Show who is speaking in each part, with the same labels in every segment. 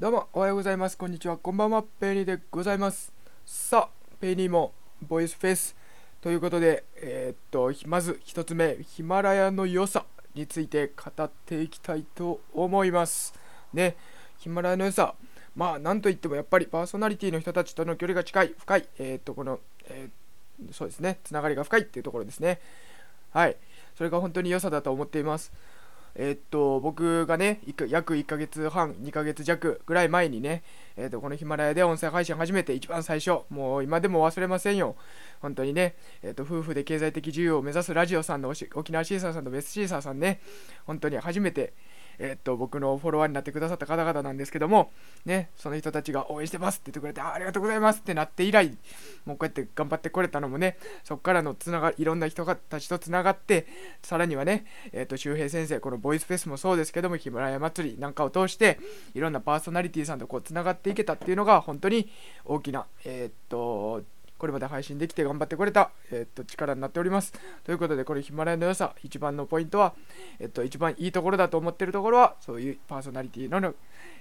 Speaker 1: どうもおはようございます。こんにちは。こんばんは。ペイニーでございます。さあペイニーもボイスフェイスということでえー、っとまず1つ目ヒマラヤの良さについて語っていきたいと思います。ね。ヒマラヤの良さまあなんといってもやっぱりパーソナリティの人たちとの距離が近い深い。えー、っとこの、えー、そうですね。つながりが深いっていうところですね。はい。それが本当に良さだと思っています。えー、っと、僕がね、約1ヶ月半、2ヶ月弱ぐらい前にね、えー、っと、このヒマラヤで音声配信始めて一番最初、もう今でも忘れませんよ。本当にね、え、っと、夫婦で経済的自由を目指すラジオさんの沖縄シーサーさんとベスシーサーさんね、本当に初めて、えー、っと、僕のフォロワーになってくださった方々なんですけども、ね、その人たちが応援してますって言ってくれて、ありがとうございますってなって以来、もうこうやって頑張ってこれたのもね、そこからのつながいろんな人たちとつながって、さらにはね、えっ、と、周平先生、このボイスフェスもそうですけども、ヒマラヤ祭りなんかを通して、いろんなパーソナリティさんとこうつながっていけたっていうのが、本当に大きな、えっ、と、これまで配信できて頑張ってこれた、えっと、力になっております。ということで、これヒマラヤの良さ、一番のポイントは、えっと、一番いいところだと思ってるところは、そういうパーソナリティの、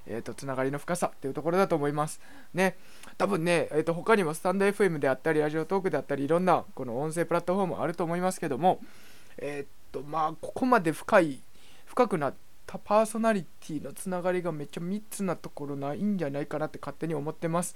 Speaker 1: えっと、つながりの深さっていうところだと思います。ね、多分ね、えっと、他にもスタンド FM であったり、ラジオトークであったり、いろんなこの音声プラットフォームあると思いますけども、えっと、まあ、ここまで深い、深くなってたパーソナリティのつながりがめっちゃ密なところないんじゃないかなって勝手に思ってます。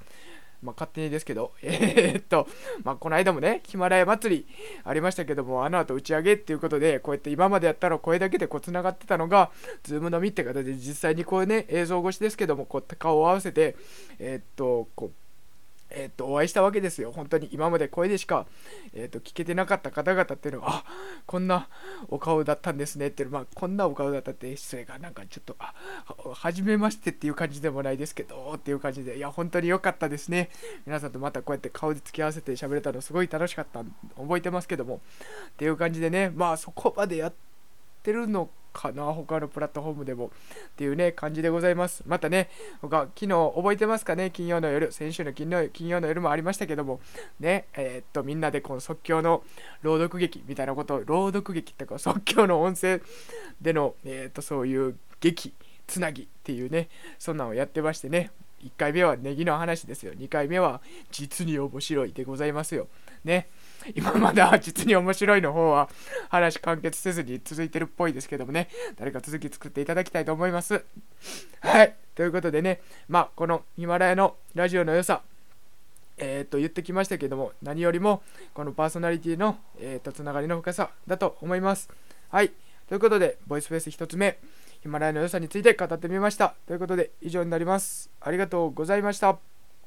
Speaker 1: まあ、勝手にですけど、えー、っと、まあ、この間もね、ヒマラヤ祭りありましたけども、あの後打ち上げっていうことで、こうやって今までやったら声だけでこう繋がってたのが、ズームのみって形で実際にこうね、映像越しですけども、こう顔を合わせて、えー、っと、こう、え、っとお会いしたわけですよ。本当に今まで声でしか、え、っと聞けてなかった方々っていうのは、あこんなお顔だったんですねっていう、まあ、こんなお顔だったって失礼がなんかちょっと、あ初めましてっていう感じでもないですけど、っていう感じで、いや、本当に良かったですね。皆さんとまたこうやって顔で付き合わせて喋れたのすごい楽しかった、覚えてますけども、っていう感じでね、まあそこまでやっててるのかな他のプラットフォームでもっていうね感じでございます。またね他昨日覚えてますかね？金曜の夜先週の金曜金曜の夜もありましたけども。ねえー、っとみんなでこの即興の朗読劇みたいなことを朗読劇ってか即興の音声でのえー、っとそういう劇つなぎっていうねそんなんをやってましてね。1回目はネギの話ですよ。2回目は実に面白いでございますよ。ね。今まだ実に面白いの方は話完結せずに続いてるっぽいですけどもね、誰か続き作っていただきたいと思います。はい。ということでね、まあ、このヒマラヤのラジオの良さ、えー、っと言ってきましたけども、何よりもこのパーソナリティの、えー、とつながりの深さだと思います。はい。ということで、ボイスフェイス1つ目、ヒマラヤの良さについて語ってみました。ということで、以上になります。ありがとうございました。